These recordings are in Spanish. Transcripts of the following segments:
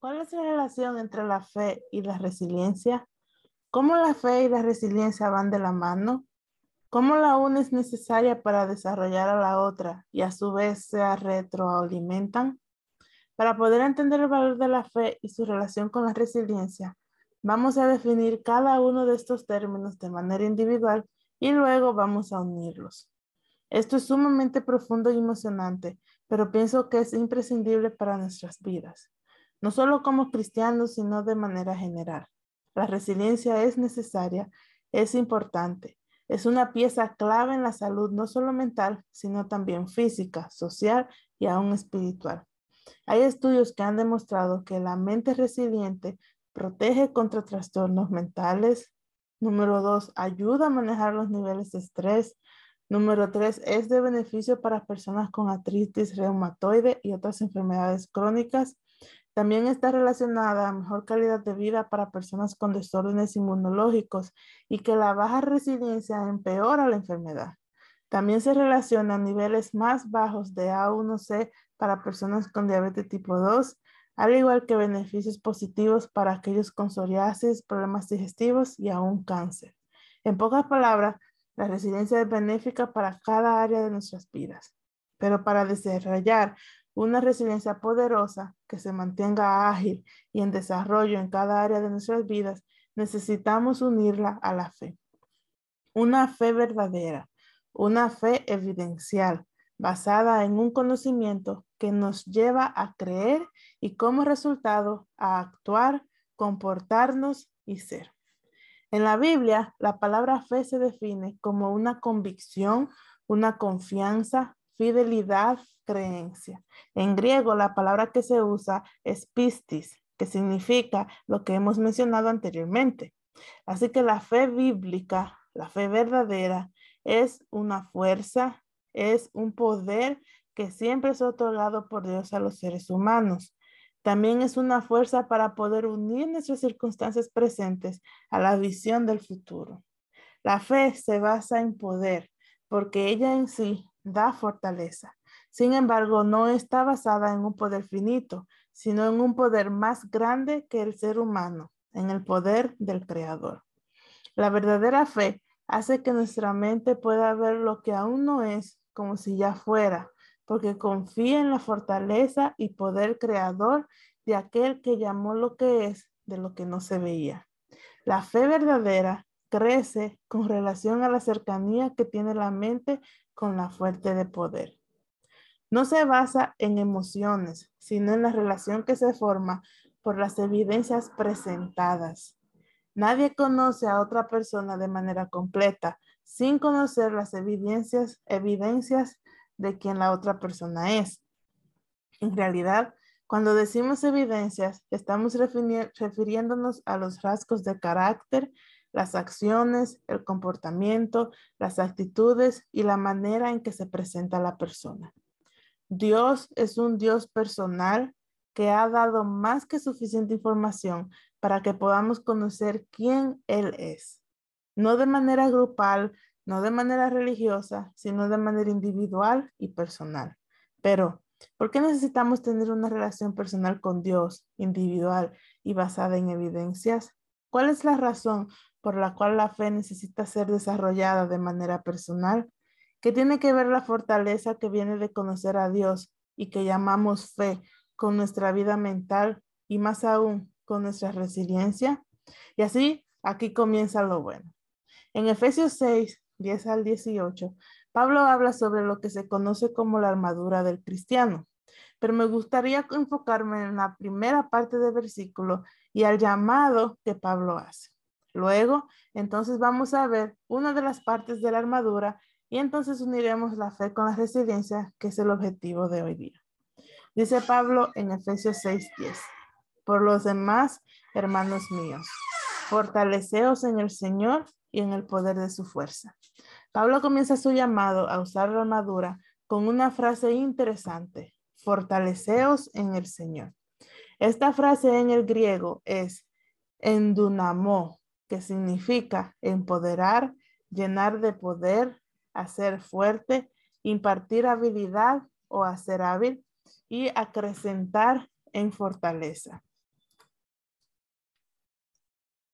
¿Cuál es la relación entre la fe y la resiliencia? ¿Cómo la fe y la resiliencia van de la mano? ¿Cómo la una es necesaria para desarrollar a la otra y a su vez se retroalimentan? Para poder entender el valor de la fe y su relación con la resiliencia, vamos a definir cada uno de estos términos de manera individual y luego vamos a unirlos. Esto es sumamente profundo y emocionante, pero pienso que es imprescindible para nuestras vidas no solo como cristianos, sino de manera general. La resiliencia es necesaria, es importante, es una pieza clave en la salud, no solo mental, sino también física, social y aún espiritual. Hay estudios que han demostrado que la mente resiliente protege contra trastornos mentales. Número dos, ayuda a manejar los niveles de estrés. Número tres, es de beneficio para personas con artritis reumatoide y otras enfermedades crónicas. También está relacionada a mejor calidad de vida para personas con desórdenes inmunológicos y que la baja resiliencia empeora la enfermedad. También se relaciona a niveles más bajos de A1C para personas con diabetes tipo 2, al igual que beneficios positivos para aquellos con psoriasis, problemas digestivos y aún cáncer. En pocas palabras, la resiliencia es benéfica para cada área de nuestras vidas. Pero para desarrollar una resiliencia poderosa que se mantenga ágil y en desarrollo en cada área de nuestras vidas, necesitamos unirla a la fe. Una fe verdadera, una fe evidencial, basada en un conocimiento que nos lleva a creer y como resultado a actuar, comportarnos y ser. En la Biblia, la palabra fe se define como una convicción, una confianza, fidelidad, creencia. En griego, la palabra que se usa es pistis, que significa lo que hemos mencionado anteriormente. Así que la fe bíblica, la fe verdadera, es una fuerza, es un poder que siempre es otorgado por Dios a los seres humanos. También es una fuerza para poder unir nuestras circunstancias presentes a la visión del futuro. La fe se basa en poder porque ella en sí da fortaleza. Sin embargo, no está basada en un poder finito, sino en un poder más grande que el ser humano, en el poder del Creador. La verdadera fe hace que nuestra mente pueda ver lo que aún no es como si ya fuera, porque confía en la fortaleza y poder creador de aquel que llamó lo que es de lo que no se veía. La fe verdadera crece con relación a la cercanía que tiene la mente con la fuente de poder. No se basa en emociones, sino en la relación que se forma por las evidencias presentadas. Nadie conoce a otra persona de manera completa sin conocer las evidencias, de quien la otra persona es. En realidad, cuando decimos evidencias, estamos refiriéndonos a los rasgos de carácter, las acciones, el comportamiento, las actitudes y la manera en que se presenta la persona. Dios es un Dios personal que ha dado más que suficiente información para que podamos conocer quién Él es. No de manera grupal, no de manera religiosa, sino de manera individual y personal. Pero, ¿por qué necesitamos tener una relación personal con Dios, individual y basada en evidencias? ¿Cuál es la razón por la cual la fe necesita ser desarrollada de manera personal? ¿Qué tiene que ver la fortaleza que viene de conocer a Dios y que llamamos fe con nuestra vida mental y más aún con nuestra resiliencia? Y así, aquí comienza lo bueno. En Efesios 6, 10 al 18, Pablo habla sobre lo que se conoce como la armadura del cristiano, pero me gustaría enfocarme en la primera parte del versículo y al llamado que Pablo hace. Luego, entonces vamos a ver una de las partes de la armadura y entonces uniremos la fe con la resiliencia, que es el objetivo de hoy día. Dice Pablo en Efesios 6:10, por los demás, hermanos míos, fortaleceos en el Señor y en el poder de su fuerza. Pablo comienza su llamado a usar la armadura con una frase interesante, fortaleceos en el Señor. Esta frase en el griego es endunamo, que significa empoderar, llenar de poder, hacer fuerte, impartir habilidad o hacer hábil y acrecentar en fortaleza.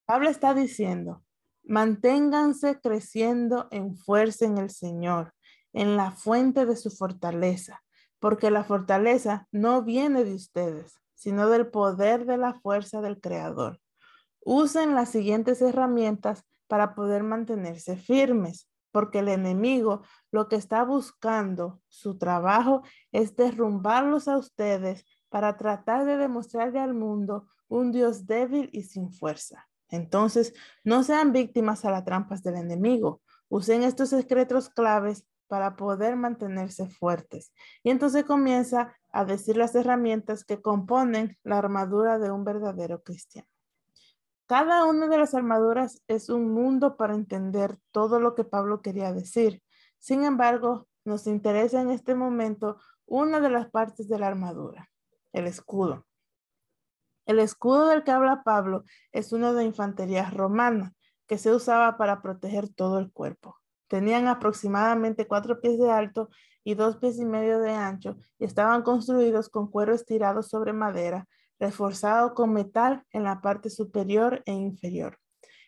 Pablo está diciendo, manténganse creciendo en fuerza en el Señor, en la fuente de su fortaleza, porque la fortaleza no viene de ustedes, sino del poder de la fuerza del Creador. Usen las siguientes herramientas para poder mantenerse firmes, porque el enemigo lo que está buscando, su trabajo es derrumbarlos a ustedes para tratar de demostrarle al mundo un Dios débil y sin fuerza. Entonces, no sean víctimas a las trampas del enemigo. Usen estos secretos claves para poder mantenerse fuertes. Y entonces comienza a decir las herramientas que componen la armadura de un verdadero cristiano. Cada una de las armaduras es un mundo para entender todo lo que Pablo quería decir. Sin embargo, nos interesa en este momento una de las partes de la armadura, el escudo. El escudo del que habla Pablo es uno de infantería romana que se usaba para proteger todo el cuerpo. Tenían aproximadamente cuatro pies de alto y dos pies y medio de ancho y estaban construidos con cuero estirado sobre madera, reforzado con metal en la parte superior e inferior.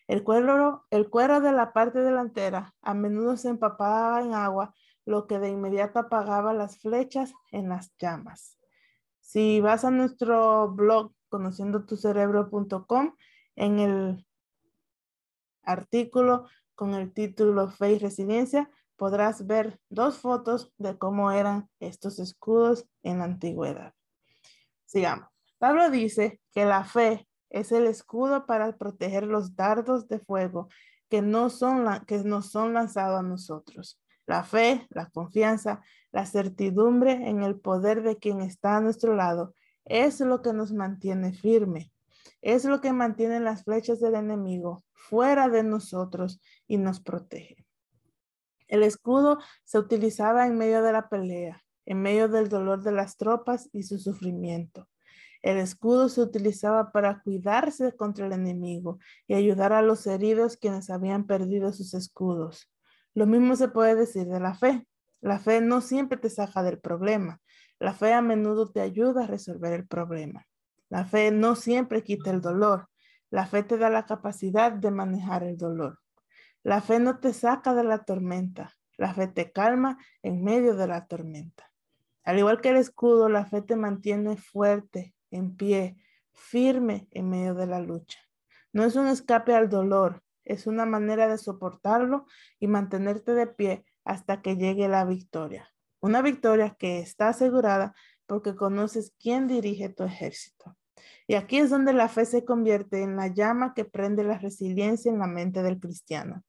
El cuero, de la parte delantera a menudo se empapaba en agua, lo que de inmediato apagaba las flechas en las llamas. Si vas a nuestro blog conociendotucerebro.com, en el artículo con el título Fe y Resiliencia, podrás ver dos fotos de cómo eran estos escudos en la antigüedad. Sigamos. Pablo dice que la fe es el escudo para proteger los dardos de fuego que no son, que no son lanzados a nosotros. La fe, la confianza, la certidumbre en el poder de quien está a nuestro lado es lo que nos mantiene firme. Es lo que mantiene las flechas del enemigo fuera de nosotros y nos protege. El escudo se utilizaba en medio de la pelea, en medio del dolor de las tropas y su sufrimiento. El escudo se utilizaba para cuidarse contra el enemigo y ayudar a los heridos quienes habían perdido sus escudos. Lo mismo se puede decir de la fe. La fe no siempre te saca del problema. La fe a menudo te ayuda a resolver el problema. La fe no siempre quita el dolor. La fe te da la capacidad de manejar el dolor. La fe no te saca de la tormenta. La fe te calma en medio de la tormenta. Al igual que el escudo, la fe te mantiene fuerte, en pie, firme en medio de la lucha. No es un escape al dolor, es una manera de soportarlo y mantenerte de pie hasta que llegue la victoria. Una victoria que está asegurada porque conoces quién dirige tu ejército. Y aquí es donde la fe se convierte en la llama que prende la resiliencia en la mente del cristiano.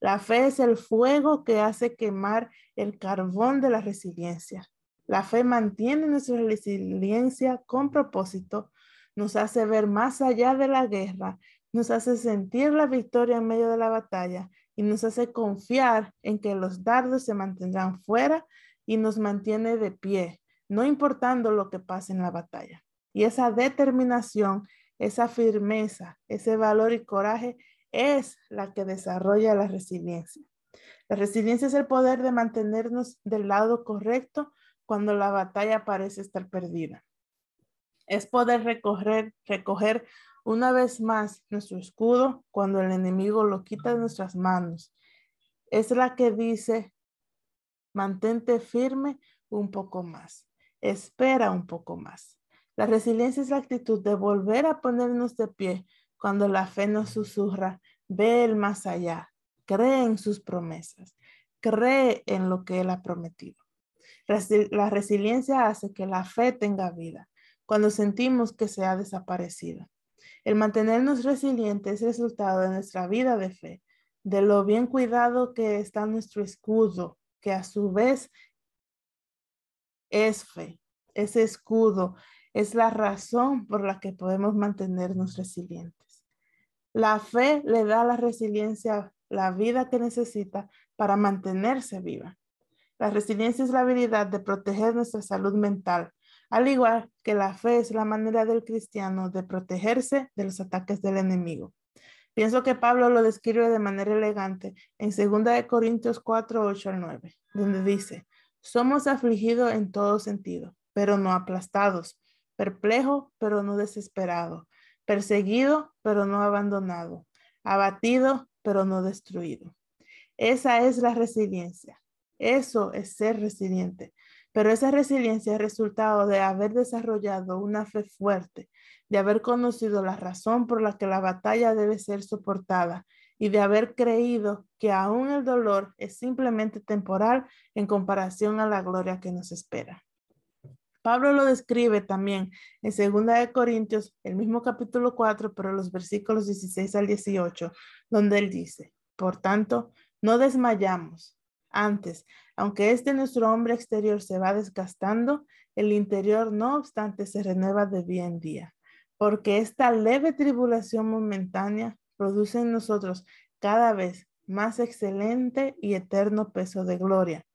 La fe es el fuego que hace quemar el carbón de la resiliencia. La fe mantiene nuestra resiliencia con propósito, nos hace ver más allá de la guerra, nos hace sentir la victoria en medio de la batalla y nos hace confiar en que los dardos se mantendrán fuera y nos mantiene de pie, no importando lo que pase en la batalla. Y esa determinación, esa firmeza, ese valor y coraje es la que desarrolla la resiliencia. La resiliencia es el poder de mantenernos del lado correcto cuando la batalla parece estar perdida. Es poder recoger, recoger una vez más nuestro escudo cuando el enemigo lo quita de nuestras manos. Es la que dice, Mantente firme un poco más. Espera un poco más. La resiliencia es la actitud de volver a ponernos de pie cuando la fe nos susurra, ve el más allá, cree en sus promesas, cree en lo que Él ha prometido. La resiliencia hace que la fe tenga vida cuando sentimos que se ha desaparecido. El mantenernos resilientes es resultado de nuestra vida de fe, de lo bien cuidado que está nuestro escudo, que a su vez es fe, ese escudo, es la razón por la que podemos mantenernos resilientes. La fe le da a la resiliencia la vida que necesita para mantenerse viva. La resiliencia es la habilidad de proteger nuestra salud mental, al igual que la fe es la manera del cristiano de protegerse de los ataques del enemigo. Pienso que Pablo lo describe de manera elegante en 2 Corintios 4, 8 al 9, donde dice, somos afligidos en todo sentido, pero no aplastados, perplejos, pero no desesperados, perseguido, pero no abandonado, abatido, pero no destruido. Esa es la resiliencia. Eso es ser resiliente. Pero esa resiliencia es resultado de haber desarrollado una fe fuerte, de haber conocido la razón por la que la batalla debe ser soportada y de haber creído que aún el dolor es simplemente temporal en comparación a la gloria que nos espera. Pablo lo describe también en 2 de Corintios, el mismo capítulo 4, pero los versículos 16 al 18, donde él dice, por tanto, no desmayamos. Antes, aunque este nuestro hombre exterior se va desgastando, el interior no obstante se renueva de día en día, porque esta leve tribulación momentánea produce en nosotros cada vez más excelente y eterno peso de gloria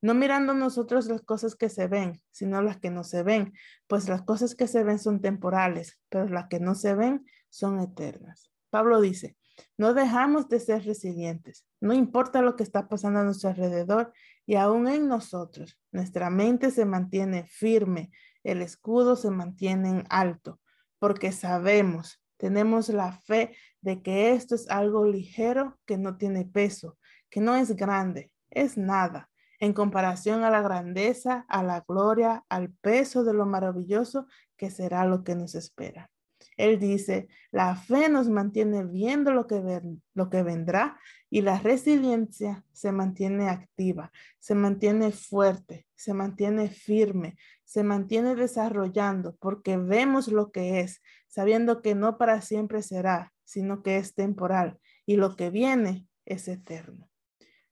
no mirando nosotros las cosas que se ven, sino las que no se ven, pues las cosas que se ven son temporales, pero las que no se ven son eternas. Pablo dice, no dejamos de ser resilientes, no importa lo que está pasando a nuestro alrededor y aún en nosotros, nuestra mente se mantiene firme, el escudo se mantiene en alto, porque sabemos, tenemos la fe de que esto es algo ligero que no tiene peso, que no es grande, es nada en comparación a la grandeza, a la gloria, al peso de lo maravilloso que será lo que nos espera. Él dice, la fe nos mantiene viendo lo que, lo que vendrá y la resiliencia se mantiene activa, se mantiene fuerte, se mantiene firme, se mantiene desarrollando porque vemos lo que es, sabiendo que no para siempre será, sino que es temporal y lo que viene es eterno.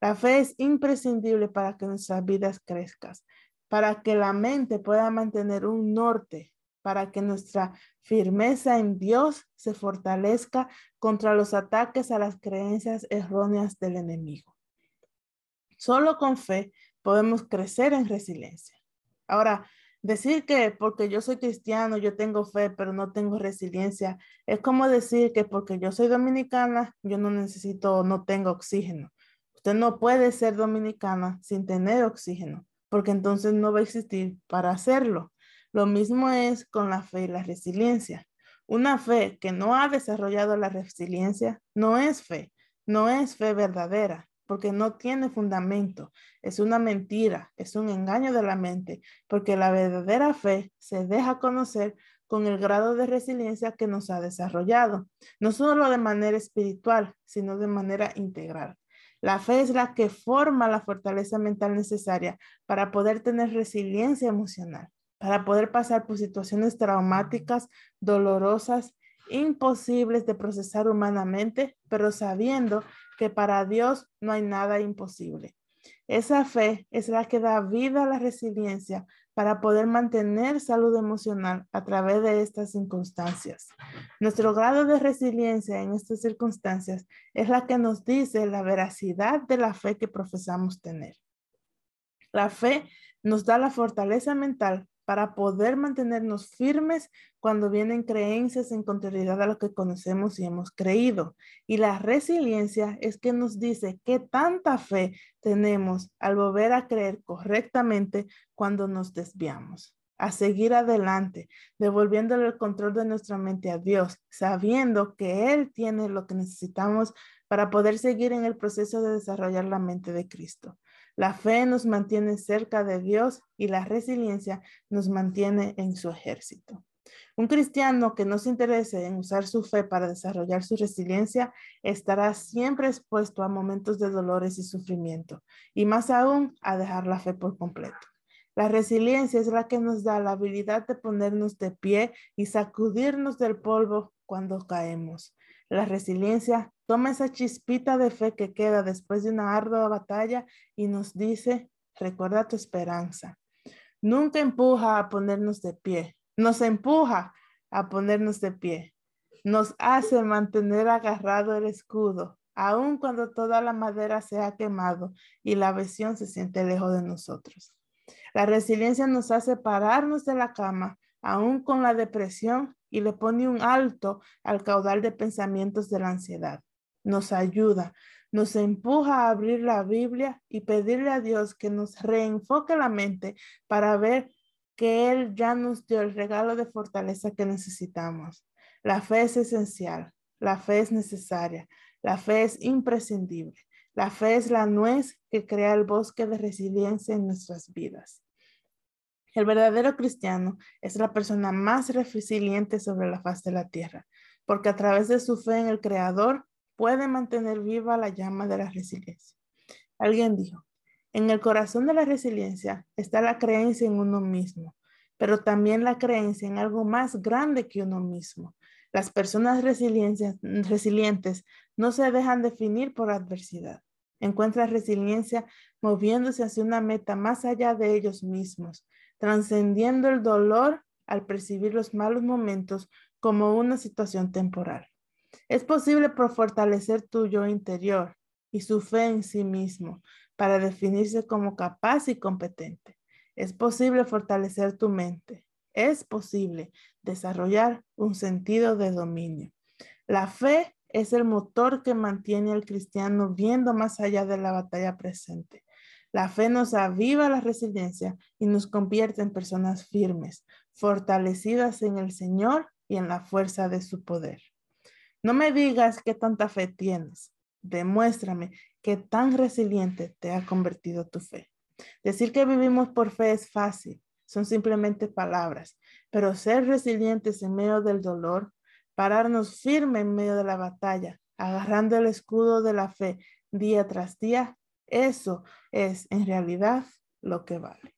La fe es imprescindible para que nuestras vidas crezcan, para que la mente pueda mantener un norte, para que nuestra firmeza en Dios se fortalezca contra los ataques a las creencias erróneas del enemigo. Solo con fe podemos crecer en resiliencia. Ahora, decir que porque yo soy cristiano, yo tengo fe, pero no tengo resiliencia, es como decir que porque yo soy dominicana, yo no necesito, no tengo oxígeno. Usted no puede ser dominicana sin tener oxígeno, porque entonces no va a existir para hacerlo. Lo mismo es con la fe y la resiliencia. Una fe que no ha desarrollado la resiliencia no es fe, no es fe verdadera, porque no tiene fundamento. Es una mentira, es un engaño de la mente, porque la verdadera fe se deja conocer con el grado de resiliencia que nos ha desarrollado, no solo de manera espiritual, sino de manera integral. La fe es la que forma la fortaleza mental necesaria para poder tener resiliencia emocional, para poder pasar por situaciones traumáticas, dolorosas, imposibles de procesar humanamente, pero sabiendo que para Dios no hay nada imposible. Esa fe es la que da vida a la resiliencia para poder mantener salud emocional a través de estas circunstancias. Nuestro grado de resiliencia en estas circunstancias es la que nos dice la veracidad de la fe que profesamos tener. La fe nos da la fortaleza mental para poder mantenernos firmes cuando vienen creencias en contrariedad a lo que conocemos y hemos creído. Y la resiliencia es que nos dice qué tanta fe tenemos al volver a creer correctamente cuando nos desviamos a seguir adelante, devolviéndole el control de nuestra mente a Dios, sabiendo que Él tiene lo que necesitamos para poder seguir en el proceso de desarrollar la mente de Cristo. La fe nos mantiene cerca de Dios y la resiliencia nos mantiene en su ejército. Un cristiano que no se interese en usar su fe para desarrollar su resiliencia estará siempre expuesto a momentos de dolores y sufrimiento, y más aún a dejar la fe por completo. La resiliencia es la que nos da la habilidad de ponernos de pie y sacudirnos del polvo cuando caemos. La resiliencia toma esa chispita de fe que queda después de una ardua batalla y nos dice, recuerda tu esperanza. Nunca empuja a ponernos de pie, nos empuja a ponernos de pie. Nos hace mantener agarrado el escudo, aun cuando toda la madera se ha quemado y la visión se siente lejos de nosotros. La resiliencia nos hace pararnos de la cama, aun con la depresión y le pone un alto al caudal de pensamientos de la ansiedad. Nos ayuda, nos empuja a abrir la Biblia y pedirle a Dios que nos reenfoque la mente para ver que Él ya nos dio el regalo de fortaleza que necesitamos. La fe es esencial, la fe es necesaria, la fe es imprescindible. La fe es la nuez que crea el bosque de resiliencia en nuestras vidas. El verdadero cristiano es la persona más resiliente sobre la faz de la tierra, porque a través de su fe en el Creador puede mantener viva la llama de la resiliencia. Alguien dijo, en el corazón de la resiliencia está la creencia en uno mismo, pero también la creencia en algo más grande que uno mismo. Las personas resilientes no se dejan definir por adversidad. Encuentran resiliencia moviéndose hacia una meta más allá de ellos mismos, trascendiendo el dolor al percibir los malos momentos como una situación temporal. Es posible fortalecer tu yo interior y su fe en sí mismo, para definirse como capaz y competente. Es posible fortalecer tu mente. Es posible desarrollar un sentido de dominio. La fe es el motor que mantiene al cristiano viendo más allá de la batalla presente. La fe nos aviva la resiliencia y nos convierte en personas firmes, fortalecidas en el Señor y en la fuerza de su poder. No me digas qué tanta fe tienes. Demuéstrame qué tan resiliente te ha convertido tu fe. Decir que vivimos por fe es fácil, son simplemente palabras, pero ser resilientes en medio del dolor, pararnos firme en medio de la batalla, agarrando el escudo de la fe día tras día, eso es en realidad lo que vale.